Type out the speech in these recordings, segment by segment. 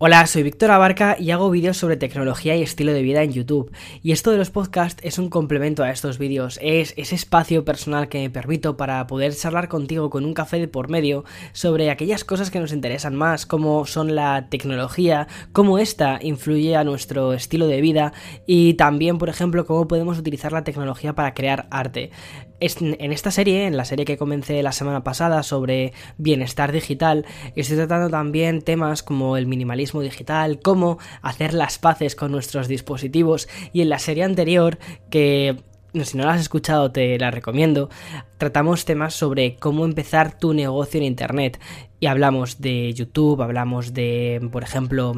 Hola, soy Víctor Abarca y hago vídeos sobre tecnología y estilo de vida en YouTube. Y esto de los podcasts es un complemento a estos vídeos, es ese espacio personal que me permito para poder charlar contigo con un café de por medio sobre aquellas cosas que nos interesan más, como son la tecnología, cómo esta influye a nuestro estilo de vida y también, por ejemplo, cómo podemos utilizar la tecnología para crear arte. En esta serie, en la serie que comencé la semana pasada sobre bienestar digital, estoy tratando también temas como el minimalismo digital, cómo hacer las paces con nuestros dispositivos. Y en la serie anterior que si no la has escuchado te la recomiendo, tratamos temas sobre cómo empezar tu negocio en Internet y hablamos de YouTube, hablamos de, por ejemplo,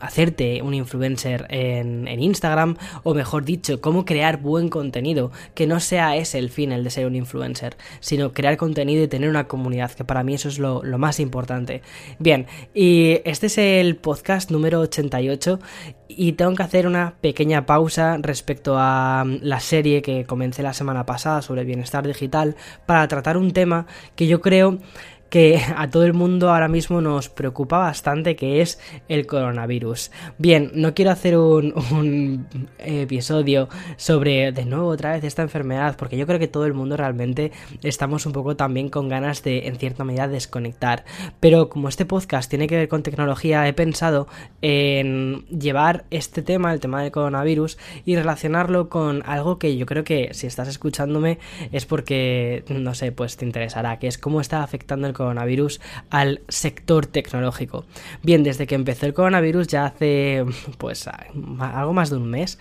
hacerte un influencer en, Instagram, o mejor dicho, cómo crear buen contenido, que no sea ese el fin, el de ser un influencer, sino crear contenido y tener una comunidad, que para mí eso es lo, lo más importante. Bien, y este es el podcast número 88 y tengo que hacer una pequeña pausa respecto a la serie que comencé la semana pasada sobre bienestar digital para tratar un tema que yo creo que a todo el mundo ahora mismo nos preocupa bastante, que es el coronavirus. Bien, no quiero hacer un, episodio sobre de nuevo otra vez esta enfermedad, porque yo creo que todo el mundo realmente estamos un poco también con ganas de, en cierta medida, desconectar. Pero como este podcast tiene que ver con tecnología, he pensado en llevar este tema, el tema del coronavirus, y relacionarlo con algo que yo creo que si estás escuchándome es porque, no sé, pues te interesará, que es cómo está afectando el coronavirus al sector tecnológico. Bien, desde que empezó el coronavirus ya hace pues algo más de un mes,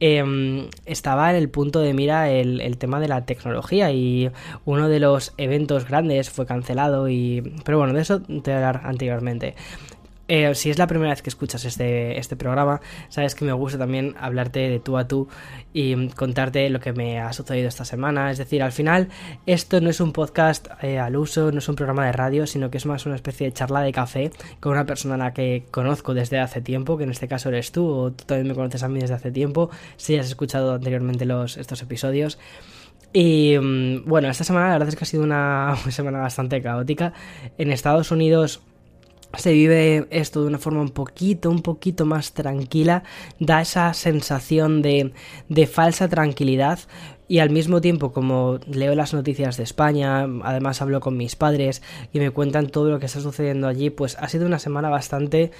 em, estaba en el punto de mira el, el, tema de la tecnología y uno de los eventos grandes fue cancelado y pero bueno de eso te voy a hablar anteriormente eh, si es la primera vez que escuchas este, este programa, sabes que me gusta también hablarte de tú a tú y contarte lo que me ha sucedido esta semana. Es decir, al final esto no es un podcast eh, al uso, no es un programa de radio, sino que es más una especie de charla de café con una persona a la que conozco desde hace tiempo, que en este caso eres tú, o tú también me conoces a mí desde hace tiempo, si has escuchado anteriormente los, estos episodios. Y mm, bueno, esta semana la verdad es que ha sido una semana bastante caótica. En Estados Unidos se vive esto de una forma un poquito, un poquito más tranquila, da esa sensación de, de falsa tranquilidad, y al mismo tiempo como leo las noticias de España, además hablo con mis padres y me cuentan todo lo que está sucediendo allí, pues ha sido una semana bastante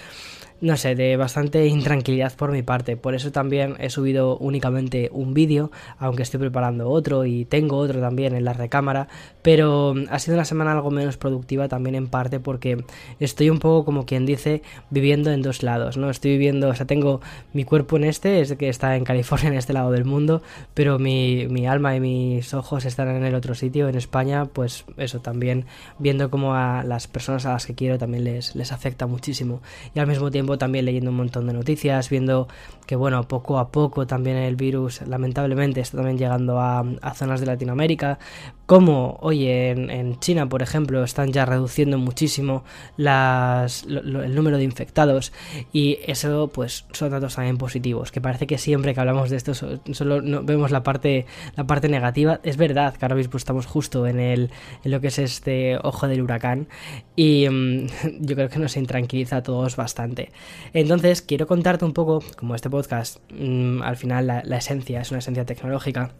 no sé, de bastante intranquilidad por mi parte. Por eso también he subido únicamente un vídeo, aunque estoy preparando otro y tengo otro también en la recámara. Pero ha sido una semana algo menos productiva también en parte porque estoy un poco como quien dice viviendo en dos lados, ¿no? Estoy viviendo, o sea, tengo mi cuerpo en este, es que está en California, en este lado del mundo, pero mi, mi alma y mis ojos están en el otro sitio, en España, pues eso también viendo como a las personas a las que quiero también les, les afecta muchísimo. Y al mismo tiempo también leyendo un montón de noticias, viendo que bueno, poco a poco también el virus lamentablemente está también llegando a, zonas de Latinoamérica, como, oye, en, China, por ejemplo, están ya reduciendo muchísimo las, el número de infectados y eso pues son datos también positivos, que parece que siempre que hablamos de esto solo no, vemos la parte, la parte negativa. Es verdad que ahora mismo estamos justo en, el, en lo que es este ojo del huracán y mm, yo creo que nos intranquiliza a todos bastante. Entonces, quiero contarte un poco, como este podcast, mm, al final la, esencia es una esencia tecnológica,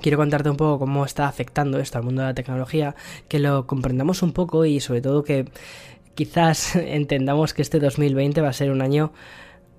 quiero contarte un poco cómo está afectando esto al mundo de la tecnología, que lo comprendamos un poco y sobre todo que quizás entendamos que este 2020 va a ser un año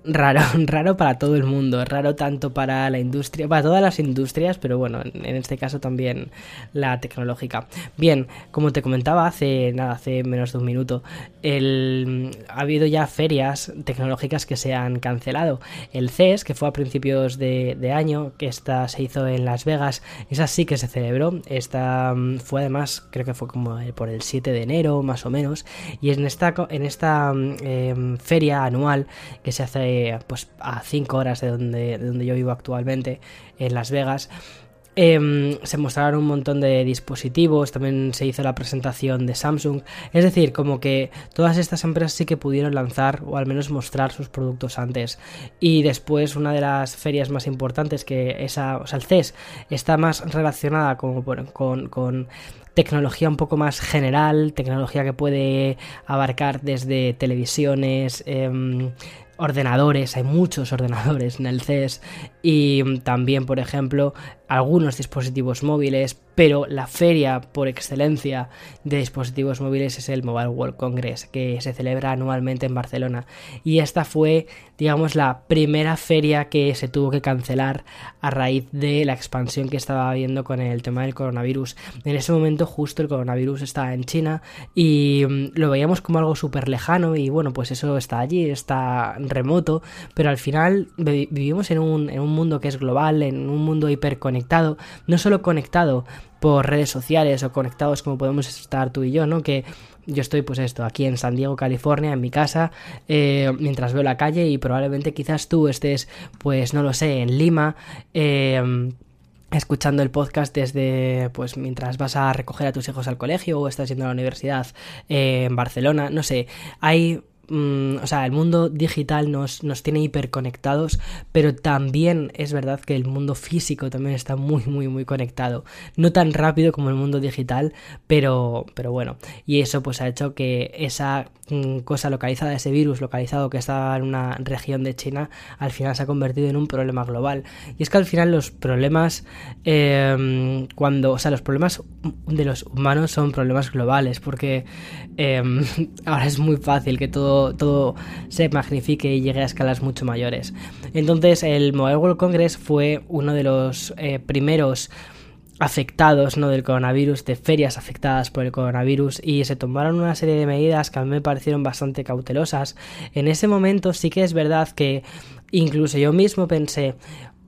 raro, raro para todo el mundo, raro tanto para la industria, para todas las industrias, pero bueno, en este caso también la tecnológica. Bien, como te comentaba hace nada, hace menos de un minuto, el, ha habido ya ferias tecnológicas que se han cancelado. El CES, que fue a principios de, año, que esta se hizo en Las Vegas, esa sí que se celebró. Esta mm, fue además, creo que fue como por el 7 de enero, más o menos, y en esta, en esta mm, em, feria anual que se hace pues a 5 horas de donde, de donde yo vivo actualmente, en Las Vegas. Em, se mostraron un montón de dispositivos, también se hizo la presentación de Samsung, es decir, como que todas estas empresas sí que pudieron lanzar o al menos mostrar sus productos antes. Y después una de las ferias más importantes que esa, o sea, el CES está más relacionada con, con tecnología un poco más general, tecnología que puede abarcar desde televisiones, em, ordenadores, hay muchos ordenadores en el CES y también, por ejemplo, algunos dispositivos móviles, pero la feria por excelencia de dispositivos móviles es el Mobile World Congress, que se celebra anualmente en Barcelona. Y esta fue, digamos, la primera feria que se tuvo que cancelar a raíz de la expansión que estaba habiendo con el tema del coronavirus. En ese momento justo el coronavirus estaba en China y mm, lo veíamos como algo súper lejano y bueno, pues eso está allí, está remoto, pero al final vivimos en un, en un mundo que es global, en un mundo hiperconectado, no solo conectado por redes sociales o conectados como podemos estar tú y yo, ¿no? Que yo estoy pues esto, aquí en San Diego, California, en mi casa, eh, mientras veo la calle y probablemente quizás tú estés, pues no lo sé, en Lima. Eh, escuchando el podcast desde pues mientras vas a recoger a tus hijos al colegio o estás yendo a la universidad eh, en Barcelona, no sé, hay Mm, o sea, el mundo digital nos, nos tiene hiperconectados, pero también es verdad que el mundo físico también está muy, muy, muy conectado. No tan rápido como el mundo digital, pero, pero bueno. Y eso pues ha hecho que esa mm, cosa localizada, ese virus localizado que estaba en una región de China, al final se ha convertido en un problema global. Y es que al final los problemas, em, cuando, o sea, los problemas de los humanos son problemas globales, porque em, ahora es muy fácil que todo todo, se magnifique y llegue a escalas mucho mayores. Entonces el Mobile World Congress fue uno de los eh, primeros afectados ¿no? del coronavirus, de ferias afectadas por el coronavirus y se tomaron una serie de medidas que a mí me parecieron bastante cautelosas. En ese momento sí que es verdad que incluso yo mismo pensé,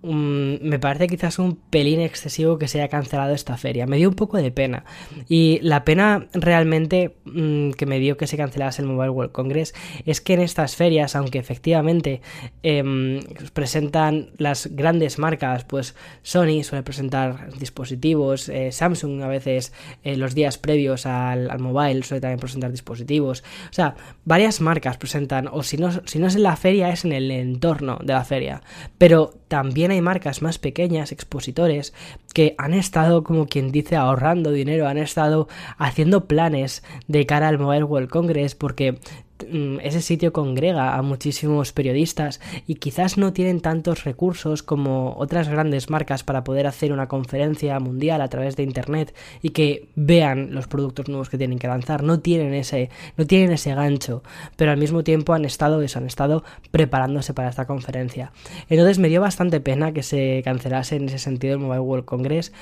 me parece quizás un pelín excesivo que se haya cancelado esta feria. Me dio un poco de pena. Y la pena realmente mm, que me dio que se cancelase el Mobile World Congress es que en estas ferias, aunque efectivamente em, presentan las grandes marcas, pues Sony suele presentar dispositivos, eh, Samsung a veces eh, los días previos al, al, mobile suele también presentar dispositivos. O sea, varias marcas presentan, o si no, si no es en la feria, es en el entorno de la feria. Pero también hay marcas más pequeñas, expositores, que han estado, como quien dice, ahorrando dinero, han estado haciendo planes de cara al Mobile World Congress porque ese sitio congrega a muchísimos periodistas y quizás no tienen tantos recursos como otras grandes marcas para poder hacer una conferencia mundial a través de internet y que vean los productos nuevos que tienen que lanzar. No tienen ese no tienen ese gancho pero al mismo tiempo han estado eso han estado preparándose para esta conferencia. Entonces me dio bastante pena que se cancelase en ese sentido el Mobile World Congress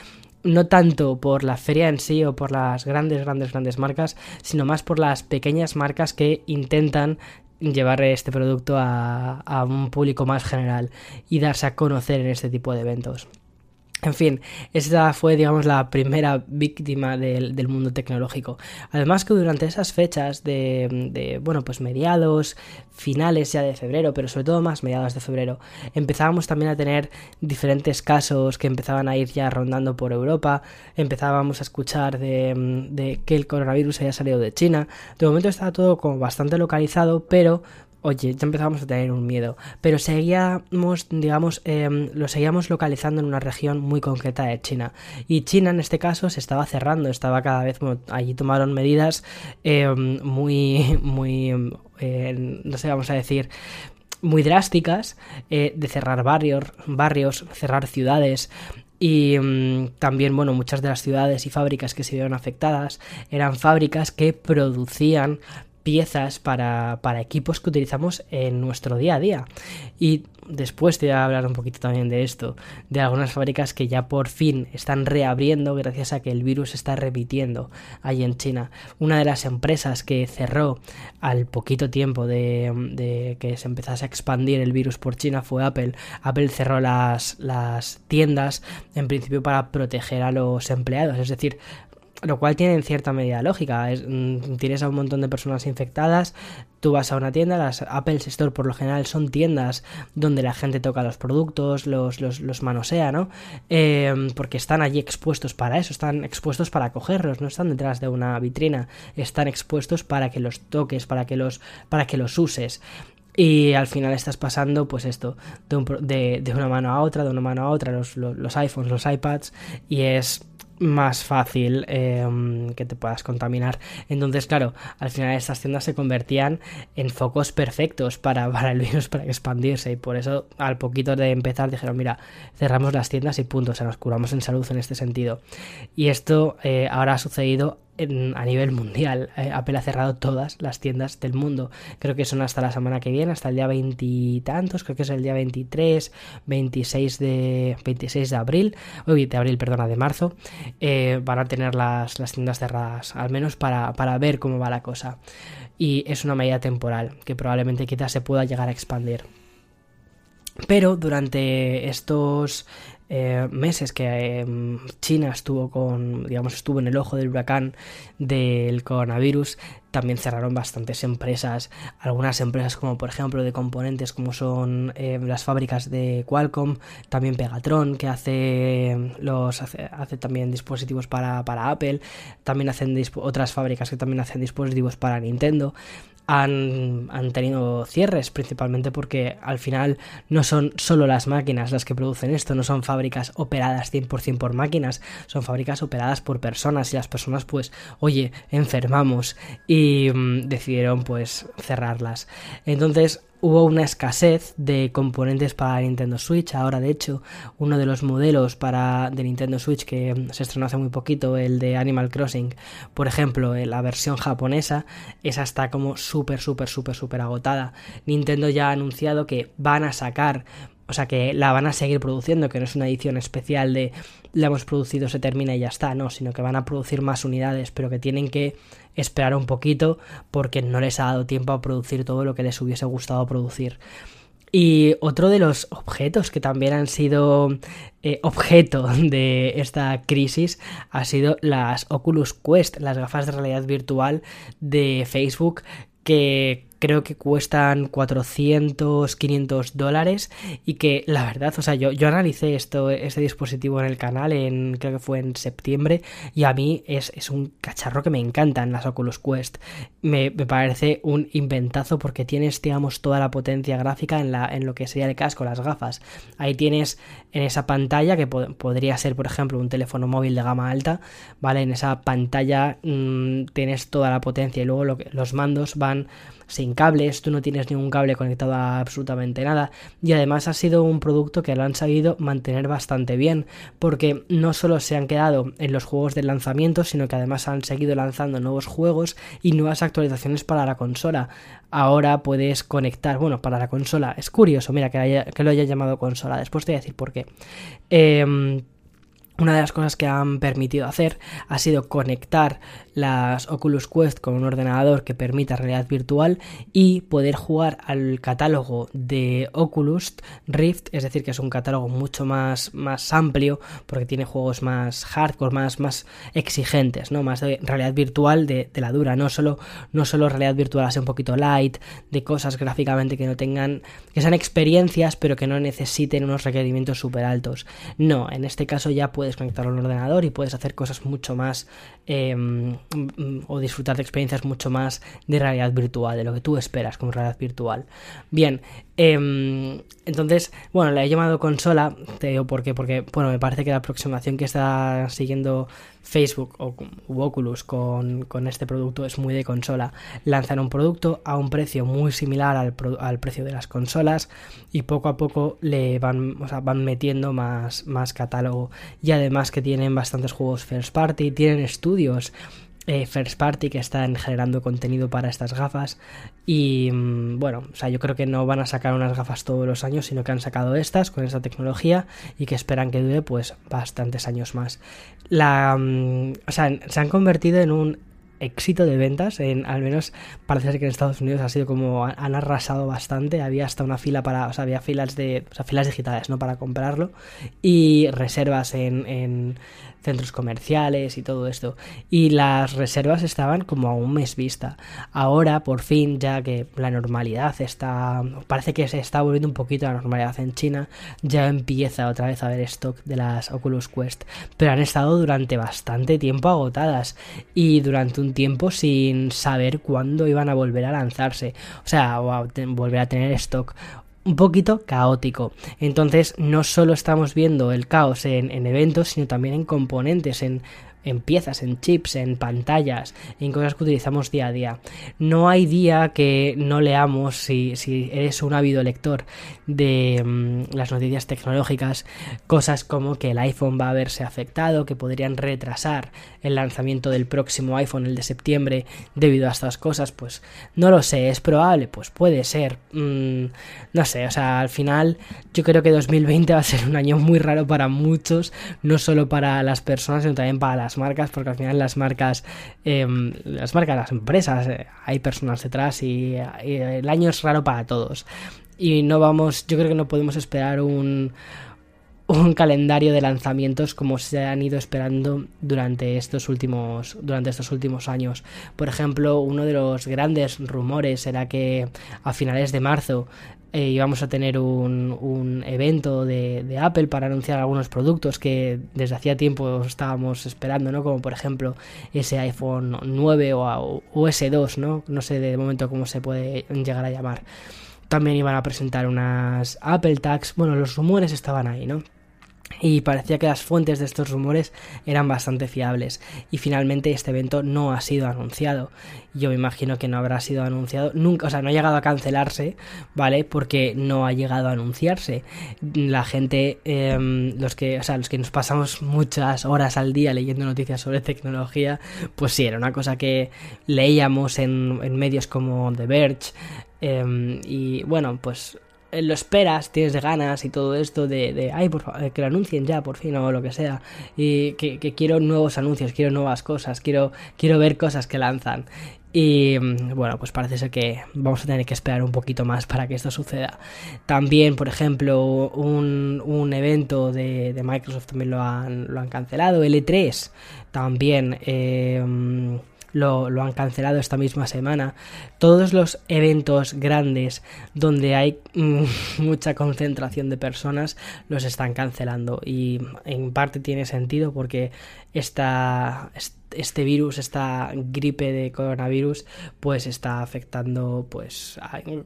no tanto por la feria en sí o por las grandes, grandes, grandes marcas, sino más por las pequeñas marcas que intentan llevar este producto a, a un público más general y darse a conocer en este tipo de eventos. En fin, esta fue, digamos, la primera víctima del, mundo tecnológico. Además que durante esas fechas de, de, bueno, pues mediados, finales ya de febrero, pero sobre todo más mediados de febrero, empezábamos también a tener diferentes casos que empezaban a ir ya rondando por Europa, empezábamos a escuchar de, de que el coronavirus había salido de China. De momento estaba todo como bastante localizado, pero oye, ya empezábamos a tener un miedo, pero seguíamos, digamos, em, lo seguíamos localizando en una región muy concreta de China. Y China en este caso se estaba cerrando, estaba cada vez, allí tomaron medidas em, muy, muy, em, no sé, vamos a decir, muy drásticas eh, de cerrar barrios, barrios, cerrar ciudades, y también, bueno, muchas de las ciudades y fábricas que se vieron afectadas eran fábricas que producían piezas para, para, equipos que utilizamos en nuestro día a día. Y después te voy a hablar un poquito también de esto, de algunas fábricas que ya por fin están reabriendo gracias a que el virus está repitiendo ahí en China. Una de las empresas que cerró al poquito tiempo de, de que se empezase a expandir el virus por China fue Apple. Apple cerró las, las tiendas en principio para proteger a los empleados, es decir, lo cual tiene en cierta medida lógica. Mm, tienes a un montón de personas infectadas, tú vas a una tienda, las Apple Store por lo general son tiendas donde la gente toca los productos, los, los, manosea, ¿no? Em, porque están allí expuestos para eso, están expuestos para cogerlos, no están detrás de una vitrina, están expuestos para que los toques, para que los, para que los uses. Y al final estás pasando, pues esto, de, de, una mano a otra, de una mano a otra, los, los, los iPhones, los iPads, y es más fácil em, que te puedas contaminar. Entonces, claro, al final estas tiendas se convertían en focos perfectos para, para el virus, para expandirse. Y por eso, al poquito de empezar, dijeron, mira, cerramos las tiendas y punto, o sea, nos curamos en salud en este sentido. Y esto eh, ahora ha sucedido a nivel mundial. Eh, Apple ha cerrado todas las tiendas del mundo. Creo que son hasta la semana que viene, hasta el día veintitantos, creo que es el día 23, 26 de, 26 de abril, uy, de abril, perdona, de marzo, eh, van a tener las, las, tiendas cerradas, al menos para, para ver cómo va la cosa. Y es una medida temporal que probablemente quizás se pueda llegar a expandir. Pero durante estos eh, meses que em, China estuvo con, digamos, estuvo en el ojo del huracán del coronavirus, también cerraron bastantes empresas, algunas empresas como por ejemplo de componentes como son eh, las fábricas de Qualcomm, también Pegatron que hace los hace, también dispositivos para, para Apple, también hacen otras fábricas que también hacen dispositivos para Nintendo han, tenido cierres, principalmente porque al final no son solo las máquinas las que producen esto, no son fábricas operadas 100% por máquinas, son fábricas operadas por personas y las personas pues, oye, enfermamos y mm, decidieron pues cerrarlas. Entonces, hubo una escasez de componentes para Nintendo Switch. Ahora, de hecho, uno de los modelos para de Nintendo Switch que se estrenó hace muy poquito, el de Animal Crossing, por ejemplo, la versión japonesa, esa está como súper, súper, súper, súper agotada. Nintendo ya ha anunciado que van a sacar o sea que la van a seguir produciendo, que no es una edición especial de la hemos producido, se termina y ya está, no, sino que van a producir más unidades, pero que tienen que esperar un poquito porque no les ha dado tiempo a producir todo lo que les hubiese gustado producir. Y otro de los objetos que también han sido eh, objeto de esta crisis ha sido las Oculus Quest, las gafas de realidad virtual de Facebook que creo que cuestan 400, 500 dólares y que la verdad, o sea, yo, yo analicé esto, este dispositivo en el canal, en, creo que fue en septiembre, y a mí es, un cacharro que me encantan las Oculus Quest. Me, parece un inventazo porque tienes, digamos, toda la potencia gráfica en, la, en lo que sería el casco, las gafas. Ahí tienes en esa pantalla, que podría ser, por ejemplo, un teléfono móvil de gama alta, ¿vale? En esa pantalla mm, tienes toda la potencia y luego lo que, los mandos van sin cables, tú no tienes ningún cable conectado a absolutamente nada y además ha sido un producto que lo han sabido mantener bastante bien porque no solo se han quedado en los juegos de lanzamiento sino que además han seguido lanzando nuevos juegos y nuevas actualizaciones para la consola. Ahora puedes conectar, bueno, para la consola, es curioso, mira que, lo haya llamado consola, después te voy a decir por qué. Eh, una de las cosas que han permitido hacer ha sido conectar las Oculus Quest con un ordenador que permita realidad virtual y poder jugar al catálogo de Oculus Rift, es decir, que es un catálogo mucho más, más amplio porque tiene juegos más hardcore, más, más exigentes, ¿no? Más de realidad virtual de, la dura, no solo, no solo realidad virtual así un poquito light, de cosas gráficamente que no tengan, que sean experiencias pero que no necesiten unos requerimientos súper altos. No, en este caso ya puede puedes conectarlo a un ordenador y puedes hacer cosas mucho más em, o disfrutar de experiencias mucho más de realidad virtual, de lo que tú esperas como realidad virtual. Bien, em, entonces, bueno, la he llamado consola, te digo por qué, porque, bueno, me parece que la aproximación que está siguiendo Facebook o Oculus con, este producto es muy de consola. Lanzan un producto a un precio muy similar al, al, precio de las consolas y poco a poco le van, o sea, van metiendo más, más catálogo y además que tienen bastantes juegos first party, tienen estudios eh, first party que están generando contenido para estas gafas y mm, bueno, o sea, yo creo que no van a sacar unas gafas todos los años, sino que han sacado estas con esta tecnología y que esperan que dure pues bastantes años más. La, mm, o sea, se han convertido en un éxito de ventas, en, al menos parece ser que en Estados Unidos ha sido como han arrasado bastante, había hasta una fila para, o sea, había filas de, o sea, filas digitales, ¿no? Para comprarlo y reservas en centros comerciales y todo esto. Y las reservas estaban como a un mes vista. Ahora, por fin, ya que la normalidad está, parece que se está volviendo un poquito a la normalidad en China, ya empieza otra vez a haber stock de las Oculus Quest. Pero han estado durante bastante tiempo agotadas y durante un tiempo sin saber cuándo iban a volver a lanzarse. O sea, o a volver a tener stock un poquito caótico. Entonces, no solo estamos viendo el caos en, en, eventos, sino también en componentes, en en piezas, en chips, en pantallas, en cosas que utilizamos día a día. No hay día que no leamos, si, si eres un ávido lector de mm, las noticias tecnológicas, cosas como que el iPhone va a verse afectado, que podrían retrasar el lanzamiento del próximo iPhone, el de septiembre, debido a estas cosas, pues no lo sé, es probable, pues puede ser. Mm, no sé, o sea, al final yo creo que 2020 va a ser un año muy raro para muchos, no solo para las personas, sino también para las marcas, porque al final las marcas, em, las marcas, las empresas, eh, hay personas detrás y, el año es raro para todos. Y no vamos, yo creo que no podemos esperar un, un calendario de lanzamientos como se han ido esperando durante estos últimos durante estos últimos años. Por ejemplo, uno de los grandes rumores era que a finales de marzo eh, íbamos a tener un, un evento de, Apple para anunciar algunos productos que desde hacía tiempo estábamos esperando, ¿no? Como por ejemplo ese iPhone 9 o, o S2, ¿no? No sé de momento cómo se puede llegar a llamar. También iban a presentar unas Apple Tags. Bueno, los rumores estaban ahí, ¿no? Y parecía que las fuentes de estos rumores eran bastante fiables. Y finalmente este evento no ha sido anunciado. Yo me imagino que no habrá sido anunciado nunca o sea no ha llegado a cancelarse vale porque no ha llegado a anunciarse. La gente em, los que o sea los que nos pasamos muchas horas al día leyendo noticias sobre tecnología pues sí era una cosa que leíamos en, en medios como The Verge em, y bueno pues lo esperas, tienes ganas y todo esto de, de ay, por favor, que lo anuncien ya, por fin, o lo que sea. Y que, quiero nuevos anuncios, quiero nuevas cosas, quiero, quiero ver cosas que lanzan. Y mm, bueno, pues parece ser que vamos a tener que esperar un poquito más para que esto suceda. También, por ejemplo, un, un evento de, de, Microsoft también lo han, lo han cancelado. L3 también. Eh, lo, han cancelado esta misma semana. Todos los eventos grandes donde hay mm, mucha concentración de personas los están cancelando y en parte tiene sentido porque esta, este virus, esta gripe de coronavirus, pues está afectando, pues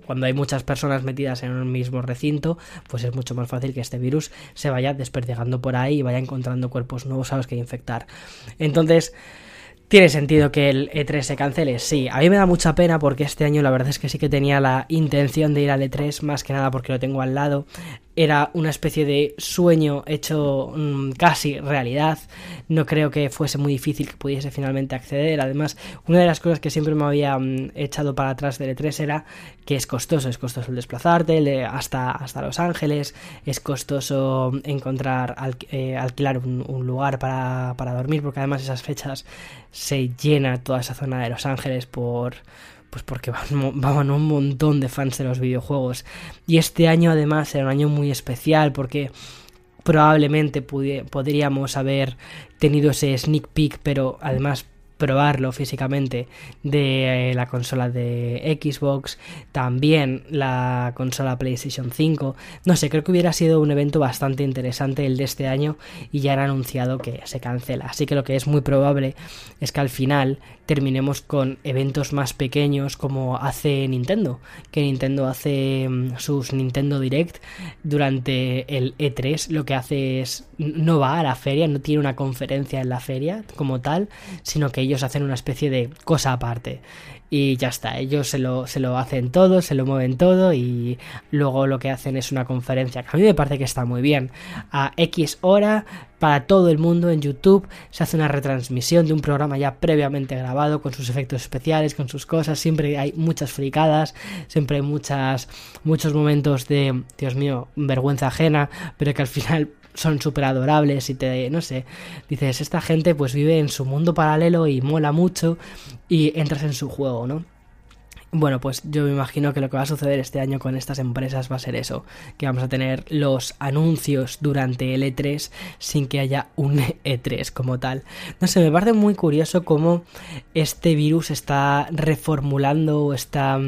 cuando hay muchas personas metidas en un mismo recinto, pues es mucho más fácil que este virus se vaya desperdigando por ahí y vaya encontrando cuerpos nuevos a los que infectar. Entonces, ¿Tiene sentido que el E3 se cancele? Sí, a mí me da mucha pena porque este año la verdad es que sí que tenía la intención de ir al E3, más que nada porque lo tengo al lado era una especie de sueño hecho mm, casi realidad. No creo que fuese muy difícil que pudiese finalmente acceder. Además, una de las cosas que siempre me había mm, echado para atrás del E3 era que es costoso. Es costoso el desplazarte hasta, hasta Los Ángeles. Es costoso encontrar, eh, alquilar un, lugar para, para dormir, porque además esas fechas se llena toda esa zona de Los Ángeles por pues porque van, un montón de fans de los videojuegos. Y este año además era un año muy especial porque probablemente podríamos haber tenido ese sneak peek, pero además probarlo físicamente de eh, la consola de Xbox, también la consola PlayStation 5. No sé, creo que hubiera sido un evento bastante interesante el de este año y ya han anunciado que se cancela. Así que lo que es muy probable es que al final terminemos con eventos más pequeños como hace Nintendo, que Nintendo hace mm, sus Nintendo Direct durante el E3, lo que hace es no va a la feria, no tiene una conferencia en la feria como tal, sino que ellos hacen una especie de cosa aparte y ya está, ellos se lo, se lo hacen todo, se lo mueven todo y luego lo que hacen es una conferencia que a mí me parece que está muy bien. A X hora para todo el mundo en YouTube se hace una retransmisión de un programa ya previamente grabado con sus efectos especiales, con sus cosas, siempre hay muchas fricadas, siempre hay muchas, muchos momentos de, Dios mío, vergüenza ajena, pero que al final son súper adorables y te, no sé, dices, esta gente pues vive en su mundo paralelo y mola mucho y entras en su juego, ¿no? Bueno, pues yo me imagino que lo que va a suceder este año con estas empresas va a ser eso, que vamos a tener los anuncios durante el E3 sin que haya un E3 como tal. No sé, me parece muy curioso cómo este virus está reformulando o está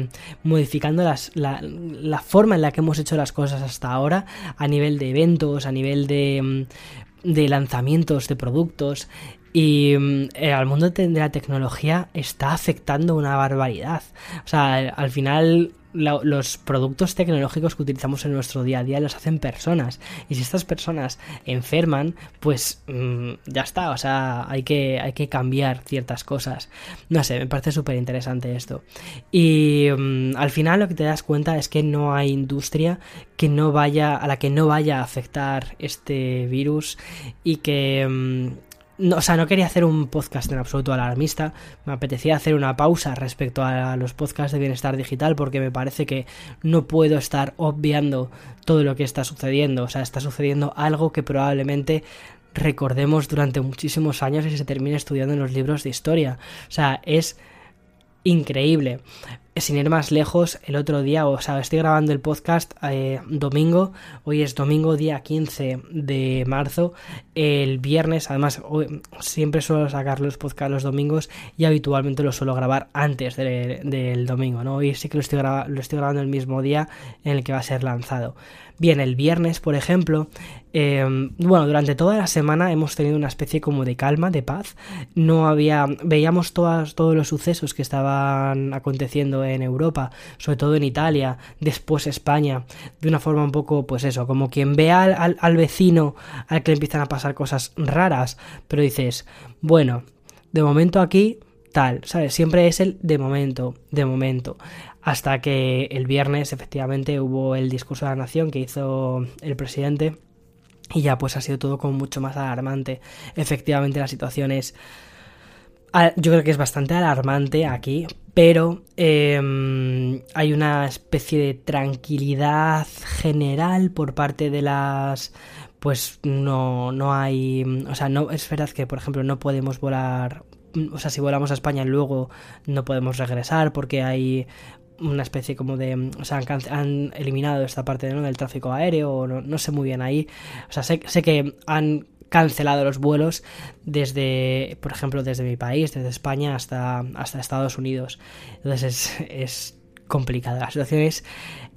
modificando las, la, la forma en la que hemos hecho las cosas hasta ahora a nivel de eventos, a nivel de de lanzamientos de productos y mm, eh, al mundo de la tecnología está afectando una barbaridad. O sea, al final los productos tecnológicos que utilizamos en nuestro día a día los hacen personas. Y si estas personas enferman, pues mm, ya está. O sea, hay que, hay que cambiar ciertas cosas. No sé, me parece súper interesante esto. Y mm, al final lo que te das cuenta es que no hay industria que no vaya, a la que no vaya a afectar este virus y que no, o sea, no quería hacer un podcast en absoluto alarmista. Me apetecía hacer una pausa respecto a los podcasts de bienestar digital porque me parece que no puedo estar obviando todo lo que está sucediendo. O sea, está sucediendo algo que probablemente recordemos durante muchísimos años y se termine estudiando en los libros de historia. O sea, es increíble sin ir más lejos, el otro día, o sea, estoy grabando el podcast eh, domingo, hoy es domingo día 15 de marzo, el viernes, además siempre suelo sacar los podcasts los domingos y habitualmente los suelo grabar antes del domingo, ¿no? Hoy sí que lo estoy, lo estoy grabando el mismo día en el que va a ser lanzado. Bien, el viernes, por ejemplo, em, bueno, durante toda la semana hemos tenido una especie como de calma, de paz. No había, veíamos todas, todos los sucesos que estaban aconteciendo en Europa, sobre todo en Italia, después España, de una forma un poco, pues eso, como quien ve al, al vecino al que le empiezan a pasar cosas raras, pero dices, bueno, de momento aquí tal, ¿sabes? Siempre es el de momento, de momento hasta que el viernes efectivamente hubo el discurso de la nación que hizo el presidente y ya pues ha sido todo como mucho más alarmante. Efectivamente la situación es... Yo creo que es bastante alarmante aquí, pero em, hay una especie de tranquilidad general por parte de las pues no, no hay, o sea, no es verdad que por ejemplo no podemos volar o sea, si volamos a España luego no podemos regresar porque hay una especie como de... O sea, han, eliminado esta parte ¿no? del tráfico aéreo, o no, sé muy bien ahí. O sea, sé, sé que han cancelado los vuelos desde, por ejemplo, desde mi país, desde España hasta, hasta Estados Unidos. Entonces es, es complicada. La situación es,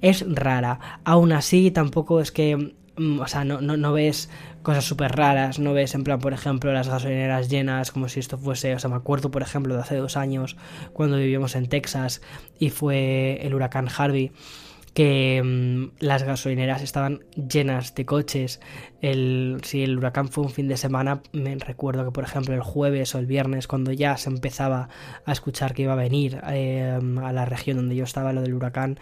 es rara. Aún así, tampoco es que Mm, o sea, no, no, no ves cosas súper raras, no ves en plan, por ejemplo, las gasolineras llenas como si esto fuese, o sea, me acuerdo, por ejemplo, de hace dos años, cuando vivíamos en Texas y fue el huracán Harvey, que mm, las gasolineras estaban llenas de coches. El, si el huracán fue un fin de semana, me recuerdo que, por ejemplo, el jueves o el viernes, cuando ya se empezaba a escuchar que iba a venir eh, a la región donde yo estaba, lo del huracán,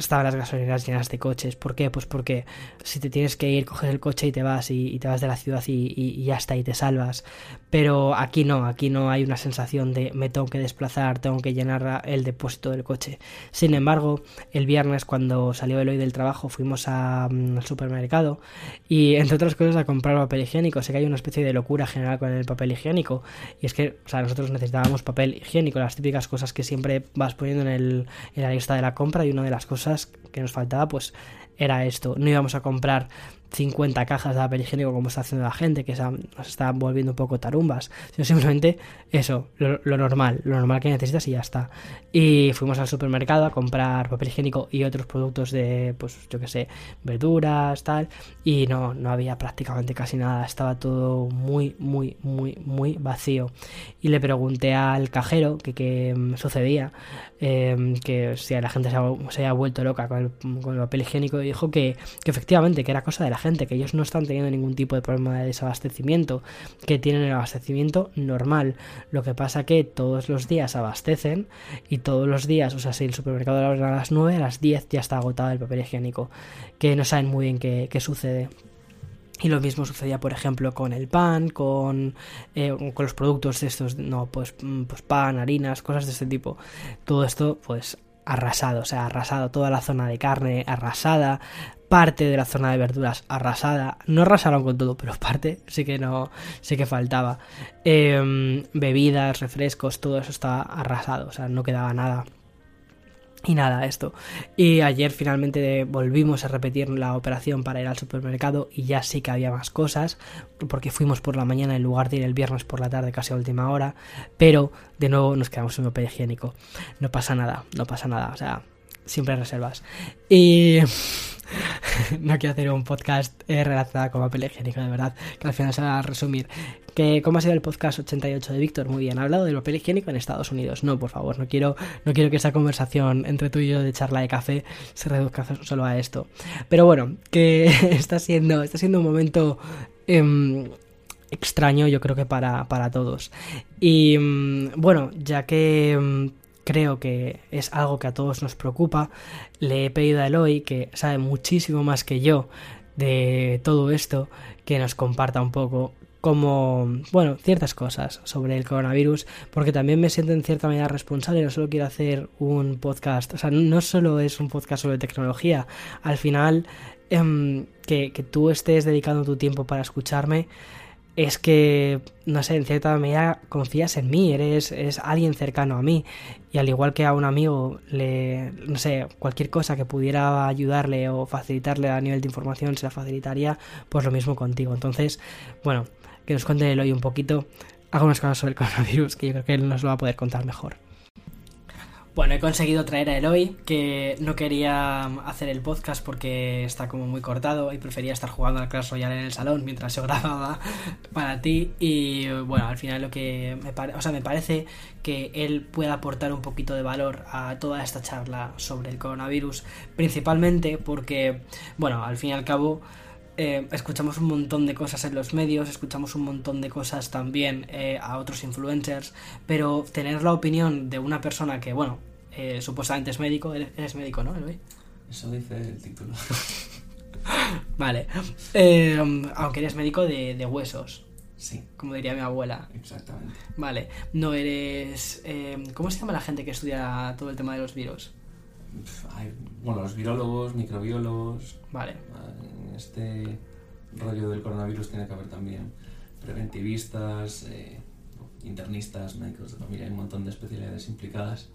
estaban las gasolineras llenas de coches. ¿Por qué? Pues porque si te tienes que ir, coges el coche y te vas y, te vas de la ciudad y, está y te salvas. Pero aquí no, aquí no hay una sensación de me tengo que desplazar, tengo que llenar el depósito del coche. Sin embargo, el viernes cuando salió el hoy del trabajo fuimos mm, al supermercado y entre otras cosas a comprar papel higiénico. Sé que hay una especie de locura general con el papel higiénico y es que, o sea, nosotros necesitábamos papel higiénico, las típicas cosas que siempre vas poniendo en, el, en la lista de la compra y una de las cosas que nos faltaba, pues era esto. No íbamos a comprar 50 cajas de papel higiénico como está haciendo la gente, que nos está volviendo un poco tarumbas, sino simplemente eso, lo, normal, lo normal que necesitas y ya está. Y fuimos al supermercado a comprar papel higiénico y otros productos de, pues yo que sé, verduras, tal, y no, no había prácticamente casi nada, estaba todo muy, muy, muy, muy vacío. Y le pregunté al cajero que qué mm, sucedía, em, que si la gente se, había vuelto loca con el, con el papel higiénico, y dijo que, que efectivamente, que era cosa de la gente, que ellos no están teniendo ningún tipo de problema de desabastecimiento, que tienen el abastecimiento normal. Lo que pasa que todos los días abastecen y todos los días, o sea, si el supermercado abre a las 9, a las 10 ya está agotado el papel higiénico, que no saben muy bien qué, sucede. Y lo mismo sucedía, por ejemplo, con el pan, con, eh, con los productos de estos, no, pues, mm, pues pan, harinas, cosas de este tipo. Todo esto, pues arrasado, o sea, arrasado toda la zona de carne, arrasada, parte de la zona de verduras arrasada. No arrasaron con todo, pero parte sí que no, sí que faltaba. Em, bebidas, refrescos, todo eso estaba arrasado, o sea, no quedaba nada. Y nada, esto. Y ayer finalmente volvimos a repetir la operación para ir al supermercado y ya sí que había más cosas, porque fuimos por la mañana en lugar de ir el viernes por la tarde casi a última hora, pero de nuevo nos quedamos sin papel higiénico. No pasa nada, no pasa nada, o sea, siempre reservas. Y no quiero hacer un podcast eh, relacionado con papel higiénico, de verdad, que al final se va a resumir. Que, ¿Cómo ha sido el podcast 88 de Víctor? Muy bien, ha hablado del papel higiénico en Estados Unidos. No, por favor, no quiero, no quiero que esta conversación entre tú y yo de charla de café se reduzca solo a esto. Pero bueno, que está siendo, está siendo un momento... Em, extraño yo creo que para, para todos. Y mm, bueno, ya que mm, creo que es algo que a todos nos preocupa, le he pedido a Eloy, que sabe muchísimo más que yo de todo esto, que nos comparta un poco como, bueno, ciertas cosas sobre el coronavirus, porque también me siento en cierta manera responsable, no solo quiero hacer un podcast, o sea, no solo es un podcast sobre tecnología, al final, em, que, que tú estés dedicando tu tiempo para escucharme, es que, no sé, en cierta medida confías en mí, eres, alguien cercano a mí. Y al igual que a un amigo, le, no sé, cualquier cosa que pudiera ayudarle o facilitarle a nivel de información se la facilitaría, pues lo mismo contigo. Entonces, bueno, que nos cuente hoy un poquito algunas cosas sobre el coronavirus, que yo creo que él nos lo va a poder contar mejor. Bueno, he conseguido traer a Eloy, que no quería hacer el podcast porque está como muy cortado y prefería estar jugando al Clash Royale en el salón mientras se grababa para ti. Y bueno, al final lo que me, o sea, me parece que él pueda aportar un poquito de valor a toda esta charla sobre el coronavirus, principalmente porque, bueno, al fin y al cabo... Eh, escuchamos un montón de cosas en los medios, escuchamos un montón de cosas también eh, a otros influencers, pero tener la opinión de una persona que, bueno, eh, supuestamente es médico, eres, médico, ¿no, Eso dice el título. vale, aunque eres médico de, huesos. Sí. Como diría mi abuela. Exactamente. Vale, no eres... ¿Cómo se llama la gente que estudia todo el tema de los virus? Bueno, los virólogos, microbiólogos. Vale. En este rollo del coronavirus tiene que haber también preventivistas, eh, internistas, médicos de familia, hay un montón de especialidades implicadas.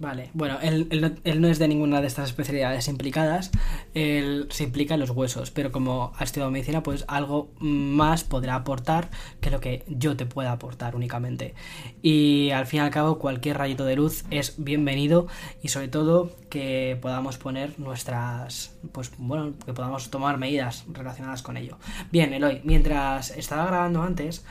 Vale, bueno, él, él, no, es de ninguna de estas especialidades implicadas, él se implica en los huesos, pero como ha estudiado medicina, pues algo más podrá aportar que lo que yo te pueda aportar únicamente. Y al fin y al cabo, cualquier rayito de luz es bienvenido y sobre todo que podamos poner nuestras, pues bueno, que podamos tomar medidas relacionadas con ello. Bien, Eloy, mientras estaba grabando antes,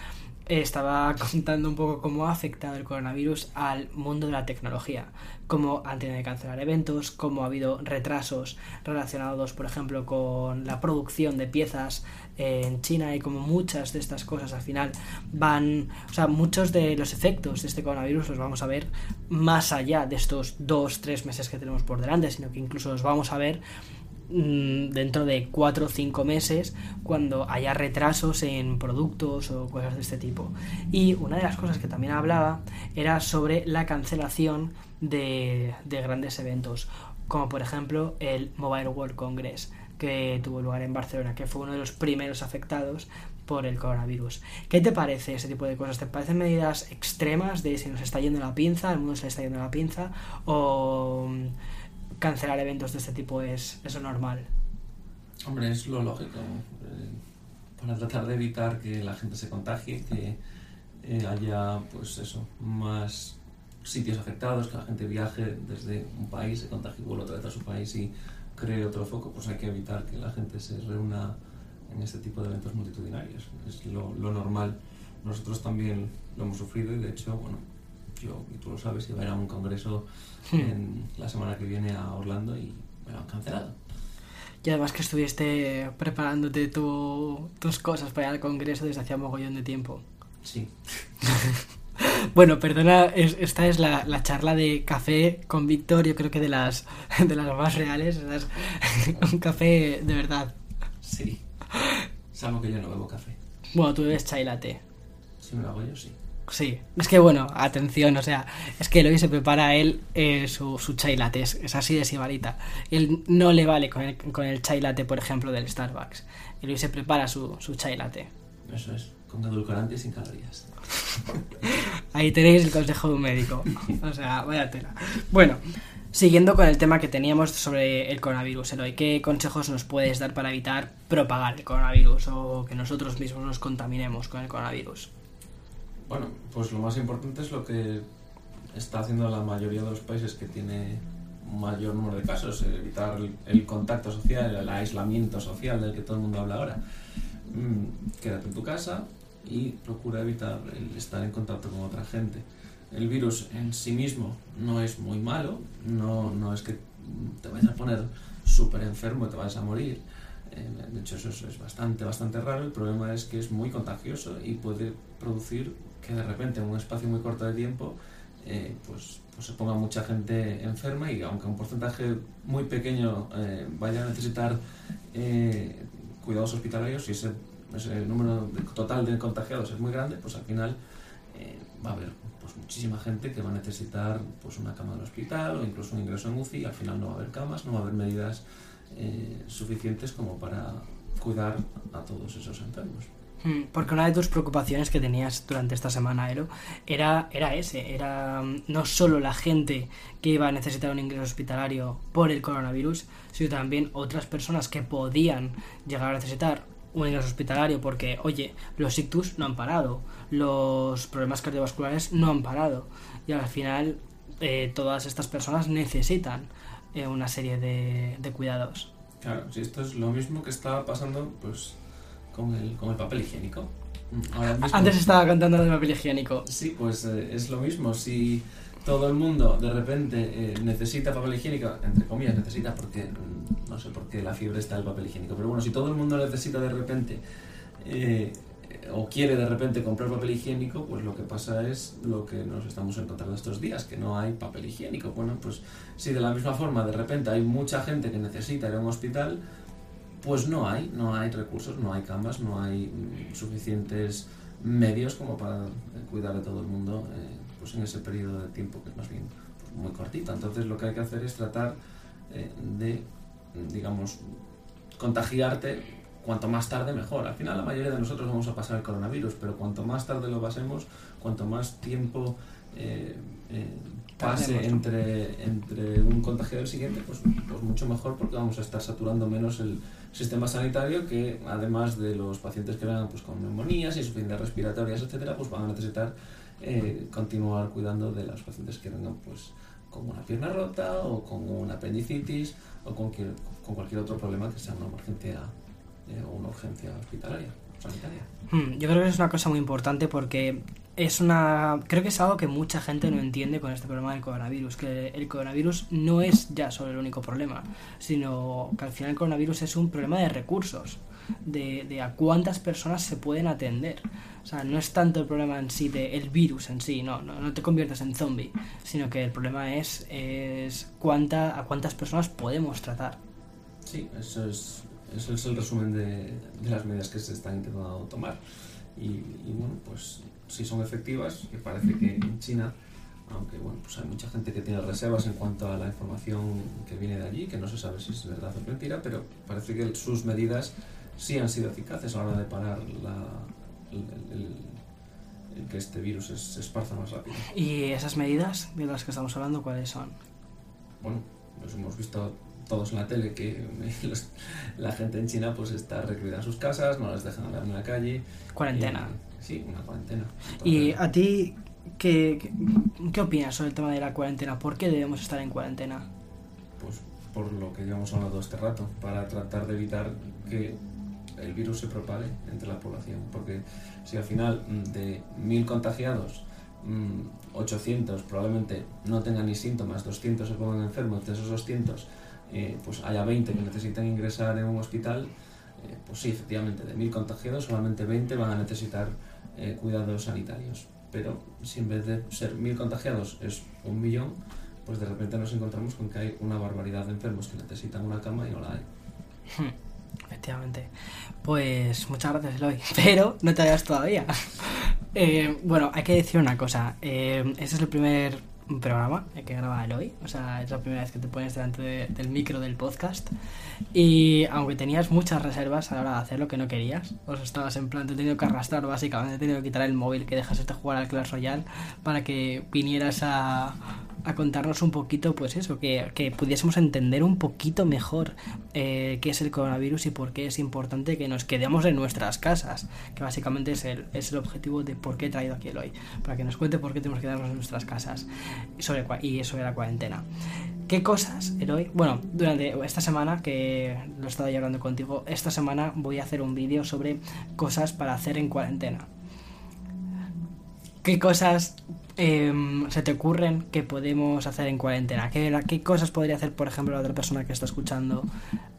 estaba contando un poco cómo ha afectado el coronavirus al mundo de la tecnología, cómo han tenido que cancelar eventos, cómo ha habido retrasos relacionados, por ejemplo, con la producción de piezas en China y como muchas de estas cosas al final van, o sea, muchos de los efectos de este coronavirus los vamos a ver más allá de estos dos, tres meses que tenemos por delante, sino que incluso los vamos a ver Mm, dentro de 4 o 5 meses cuando haya retrasos en productos o cosas de este tipo. Y una de las cosas que también hablaba era sobre la cancelación de, de grandes eventos, como por ejemplo el Mobile World Congress que tuvo lugar en Barcelona, que fue uno de los primeros afectados por el coronavirus. ¿Qué te parece ese tipo de cosas? ¿Te parecen medidas extremas de si nos está yendo la pinza, el mundo se le está yendo la pinza? ¿O cancelar eventos de este tipo es, eso normal. Hombre, es lo lógico. Eh, para tratar de evitar que la gente se contagie, que eh, haya, pues eso, más sitios afectados, que la gente viaje desde un país, se contagie y vuelva otra vez a su país y cree otro foco, pues hay que evitar que la gente se reúna en este tipo de eventos multitudinarios. Es lo, lo normal. Nosotros también lo hemos sufrido y de hecho, bueno, yo, y tú lo sabes, iba a ir a un congreso en la semana que viene a Orlando y me lo han cancelado. Y además que estuviste preparándote tus cosas para ir al congreso desde hacía mogollón de tiempo. Sí. bueno, perdona, esta es la, charla de café con Víctor, yo creo que de las, de las más reales. un café de verdad. Sí. Salvo que yo no bebo café. Bueno, tú bebes chai latte. Si me lo hago yo, sí. Sí, es que bueno, atención, o sea, es que Eloy se prepara él eh, su, su chai latte, es, así de sibarita. Él no le vale con el, con el chai latte, por ejemplo, del Starbucks. Eloy se prepara su, su chai latte. Eso es, con edulcorante y sin calorías. Ahí tenéis el consejo de un médico. O sea, vaya tela. Bueno, siguiendo con el tema que teníamos sobre el coronavirus, Eloy, ¿qué consejos nos puedes dar para evitar propagar el coronavirus o que nosotros mismos nos contaminemos con el coronavirus? Bueno, pues lo más importante es lo que está haciendo la mayoría de los países que tiene mayor número de casos, evitar el, contacto social, el aislamiento social del que todo el mundo habla ahora. Mm, quédate en tu casa y procura evitar el estar en contacto con otra gente. El virus en sí mismo no es muy malo, no, no es que te vayas a poner súper enfermo y te vayas a morir. Eh, de hecho, eso es bastante, bastante raro. El problema es que es muy contagioso y puede producir que de repente en un espacio muy corto de tiempo eh, pues, pues, se ponga mucha gente enferma y aunque un porcentaje muy pequeño eh, vaya a necesitar cuidados hospitalarios, y ese, número total de contagiados es muy grande, pues al final va a haber pues, muchísima gente que va a necesitar pues, una cama en el hospital o incluso un ingreso en UCI. Al final no va a haber camas, no va a haber medidas eh, suficientes como para cuidar a todos esos enfermos. Hmm, porque una de tus preocupaciones que tenías durante esta semana, Ero, era, era ese, era mm, no solo la gente que iba a necesitar un ingreso hospitalario por el coronavirus, sino también otras personas que podían llegar a necesitar un ingreso hospitalario porque, oye, los ictus no han parado, los problemas cardiovasculares no han parado y al final eh, todas estas personas necesitan eh, una serie de, de, cuidados. Claro, si esto es lo mismo que estaba pasando pues con el, con el papel higiénico. Antes estaba cantando del papel higiénico. Sí, pues eh, es lo mismo. Si todo el mundo de repente necesita papel higiénico, entre comillas necesita, porque mm, no sé por qué la fiebre está el papel higiénico, pero bueno, si todo el mundo necesita de repente o quiere de repente comprar papel higiénico, pues lo que pasa es lo que nos estamos encontrando estos días, que no hay papel higiénico. Bueno, pues si de la misma forma de repente hay mucha gente que necesita ir a un hospital, pues no hay, no hay recursos, no hay camas, no hay mm, suficientes medios como para eh, cuidar de todo el mundo eh, pues en ese periodo de tiempo que es más bien muy cortito. Entonces lo que hay que hacer es tratar eh, de, digamos, contagiarte cuanto más tarde mejor. Al final la mayoría de nosotros vamos a pasar el coronavirus, pero cuanto más tarde lo pasemos, cuanto más tiempo pase entre, entre un contagiado y el siguiente, pues, pues mucho mejor porque vamos a estar saturando menos el sistema sanitario que además de los pacientes que vengan pues, con neumonías, insuficiencias respiratorias, etcétera, pues van a necesitar eh, continuar cuidando de los pacientes que vengan pues con una pierna rota o con una apendicitis o con, con cualquier otro problema que sea una emergencia o una urgencia hospitalaria, sanitaria. Hmm, yo creo que es una cosa muy importante porque es una creo que es algo que mucha gente no entiende con este problema del coronavirus que el coronavirus no es ya solo el único problema sino que al final el coronavirus es un problema de recursos de, de a cuántas personas se pueden atender o sea no es tanto el problema en sí del virus en sí no, no, no te conviertas en zombie sino que el problema es es cuánta a cuántas personas podemos tratar sí eso es eso es el resumen de, de las medidas que se están intentando tomar. Y, bueno, pues si son efectivas, que parece que en China, aunque bueno, pues hay mucha gente que tiene reservas en cuanto a la información que viene de allí, que no se sabe si es verdad o mentira, pero parece que sus medidas sí han sido eficaces a la hora de parar la, el, que este virus se esparza más rápido. ¿Y esas medidas de las que estamos hablando cuáles son? Bueno, pues hemos visto todos en la tele que la gente en China pues está recluida en sus casas, no les dejan hablar en la calle. Cuarentena. Sí, una cuarentena. ¿Y a ti qué, qué, opinas sobre el tema de la cuarentena? ¿Por qué debemos estar en cuarentena? Pues por lo que llevamos hablando este rato, para tratar de evitar que el virus se propague entre la población. Porque si al final mm, de mil contagiados 800 mm, probablemente no tengan ni síntomas, 200 se pongan enfermos, de esos 200 eh, pues haya 20 que necesitan ingresar en un hospital, eh, pues sí, efectivamente, de 1.000 contagiados, solamente 20 van a necesitar eh, cuidados sanitarios. Pero si en vez de ser 1.000 contagiados es un millón, pues de repente nos encontramos con que hay una barbaridad de enfermos que necesitan una cama y no la hay. Efectivamente. Pues muchas gracias, Eloy. Pero no te vayas todavía. bueno, hay que decir una cosa. este es el primer un programa que graba el hoy. O sea, es la primera vez que te pones delante del micro del podcast. Y aunque tenías muchas reservas a la hora de hacer lo que no querías, os estabas en plan, te he tenido que arrastrar básicamente, he tenido que quitar el móvil que dejas de jugar al Clash Royale para que vinieras a, a contarnos un poquito, pues eso, que, que pudiésemos entender un poquito mejor eh, qué es el coronavirus y por qué es importante que nos quedemos en nuestras casas, que básicamente es el, es el objetivo de por qué he traído aquí el hoy, para que nos cuente por qué tenemos que quedarnos en nuestras casas y sobre, y sobre la cuarentena. ¿Qué cosas, Eloy? Bueno, durante esta semana, que lo he estado ya hablando contigo, esta semana voy a hacer un vídeo sobre cosas para hacer en cuarentena. ¿Qué cosas em, se te ocurren que podemos hacer en cuarentena? ¿Qué, qué cosas podría hacer, por ejemplo, la otra persona que está escuchando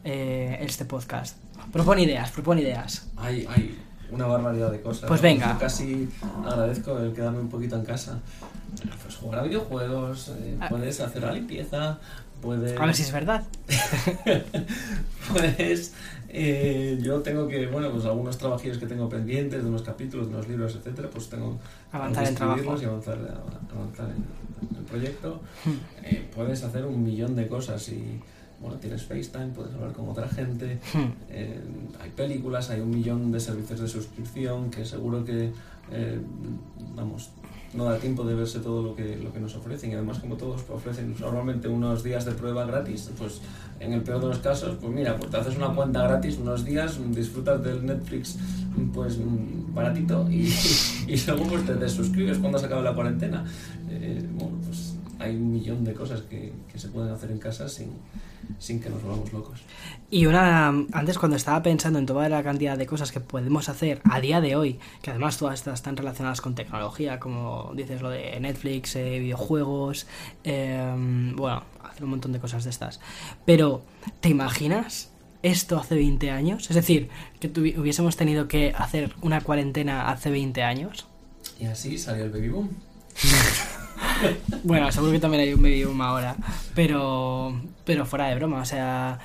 eh, este podcast? Propone ideas, propone ideas. Hay, hay una barbaridad de cosas. Pues venga. Yo casi agradezco el quedarme un poquito en casa. Pues jugar a videojuegos, eh, Ah. puedes hacer la limpieza, puedes... A ver si es verdad. Puedes. Eh, yo tengo que, bueno, pues algunos trabajillos que tengo pendientes, de unos capítulos, de unos libros, etcétera, pues tengo Avanzar que en escribirlos y avanzar, avanzar en, en el proyecto. Hmm. Eh, puedes hacer un millón de cosas y, bueno, tienes FaceTime, puedes hablar con otra gente. Hmm. eh, hay películas, hay un millón de servicios de suscripción que seguro que, eh, vamos, no da tiempo de verse todo lo que, lo que nos ofrecen y además como todos ofrecen normalmente unos días de prueba gratis, pues en el peor de los casos, pues mira, pues te haces una cuenta gratis unos días, disfrutas del Netflix pues baratito y, y luego pues te desuscribes cuando se acabe la cuarentena. Eh, bueno, pues hay un millón de cosas que, que se pueden hacer en casa sin, sin que nos volvamos locos. Y una, antes cuando estaba pensando en toda la cantidad de cosas que podemos hacer a día de hoy, que además todas estas están relacionadas con tecnología, como dices lo de Netflix, eh, videojuegos, eh, bueno, hacer un montón de cosas de estas. Pero, ¿te imaginas esto hace 20 años? Es decir, que hubiésemos tenido que hacer una cuarentena hace 20 años. Y así salió el baby boom. Bueno, seguro que también hay un boom ahora, pero, pero fuera de broma, o sea,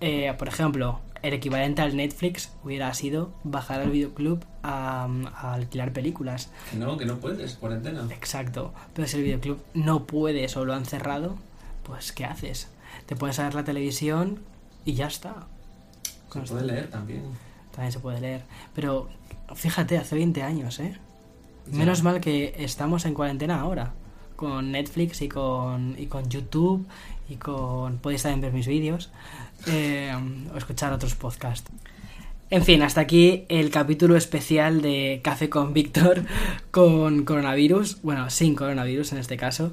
eh, por ejemplo, el equivalente al Netflix hubiera sido bajar al videoclub a, a alquilar películas. No, que no puedes, cuarentena. Exacto, pero si el videoclub no puedes o lo han cerrado, pues ¿qué haces? Te puedes ver la televisión y ya está. Se puede leer también. También se puede leer. Pero fíjate, hace 20 años, ¿eh? Menos mal que estamos en cuarentena ahora. Con Netflix y con, y con YouTube y con... Podéis también ver mis vídeos eh, o escuchar otros podcasts. En fin, hasta aquí el capítulo especial de Café con Víctor con coronavirus. Bueno, sin coronavirus en este caso.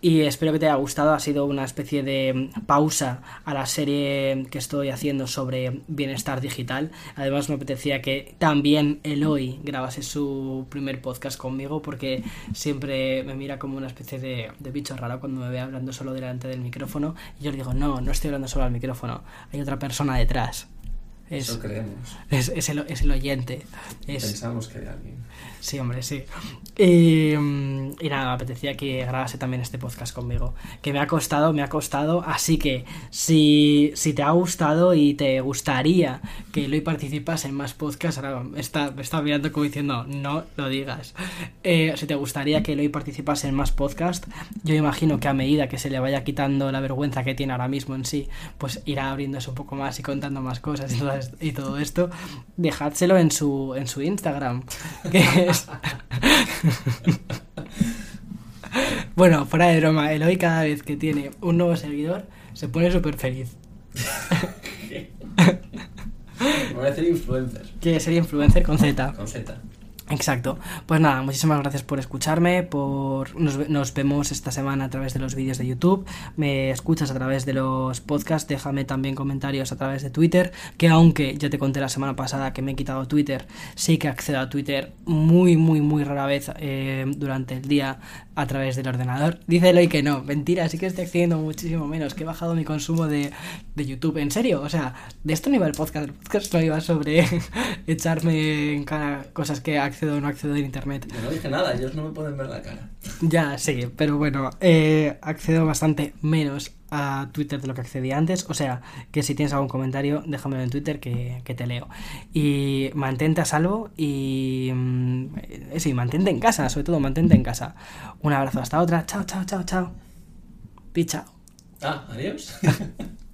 Y espero que te haya gustado. Ha sido una especie de pausa a la serie que estoy haciendo sobre bienestar digital. Además, me apetecía que también Eloy grabase su primer podcast conmigo porque siempre me mira como una especie de, de bicho raro cuando me ve hablando solo delante del micrófono. Y yo le digo, no, no estoy hablando solo al micrófono. Hay otra persona detrás. Es, Eso creemos. es, es el, es el oyente. Pensamos que hay alguien. Sí, hombre, sí. Y, mm, y nada, me apetecía que grabase también este podcast conmigo. Que me ha costado, me ha costado. Así que si, si te ha gustado y te gustaría que Eloy participase en más podcasts, ahora está, me está mirando como diciendo, no lo digas. Eh, si te gustaría que Eloy participase en más podcasts, yo imagino que a medida que se le vaya quitando la vergüenza que tiene ahora mismo en sí, pues irá abriéndose un poco más y contando más cosas y todo, es- y esto. Dejádselo en su, en su Instagram, bueno, fuera de broma, Eloy cada vez que tiene un nuevo seguidor se pone súper feliz. Me voy a hacer influencer. Quiere ser influencer con Z. Con Z. Exacto. Pues nada, muchísimas gracias por escucharme, por nos, nos vemos esta semana a través de los vídeos de YouTube, me escuchas a través de los podcasts, déjame también comentarios a través de Twitter, que aunque ya te conté la semana pasada que me he quitado Twitter, sí que accedo a Twitter muy, muy, muy rara vez eh, durante el día a través del ordenador. Dice Eloy que no, mentira, sí que estoy accediendo muchísimo menos, que he bajado mi consumo de, de YouTube, en serio, o sea, de esto no iba el podcast, el podcast no iba sobre echarme en cara cosas que accedo o no accedo en internet. Yo no dije nada, ellos no me pueden ver la cara. Ya, sí, pero bueno, eh, accedo bastante menos a Twitter de lo que accedía antes. O sea, que si tienes algún comentario, déjamelo en Twitter que, que te leo. Y mantente a salvo y... mm, eh, sí, mantente en casa, sobre todo mantente en casa. Un abrazo, hasta otra. Chao, chao, chao, chao. Pichao. Ah, adiós.